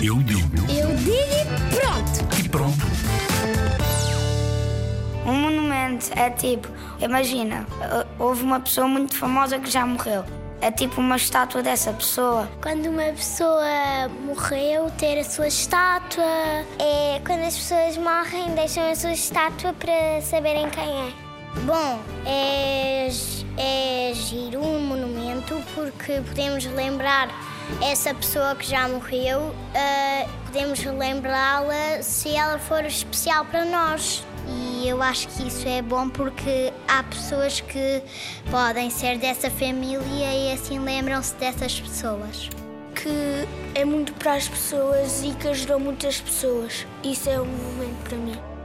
Eu digo. Eu digo e pronto. E pronto. Um monumento é tipo, imagina, houve uma pessoa muito famosa que já morreu. É tipo uma estátua dessa pessoa. Quando uma pessoa morreu, ter a sua estátua. É quando as pessoas morrem, deixam a sua estátua para saberem quem é. Bom, é, é giro um monumento porque podemos lembrar essa pessoa que já morreu, uh, podemos lembrá-la se ela for especial para nós. E eu acho que isso é bom porque há pessoas que podem ser dessa família e assim lembram-se dessas pessoas. Que é muito para as pessoas e que ajudou muitas pessoas. Isso é um momento para mim.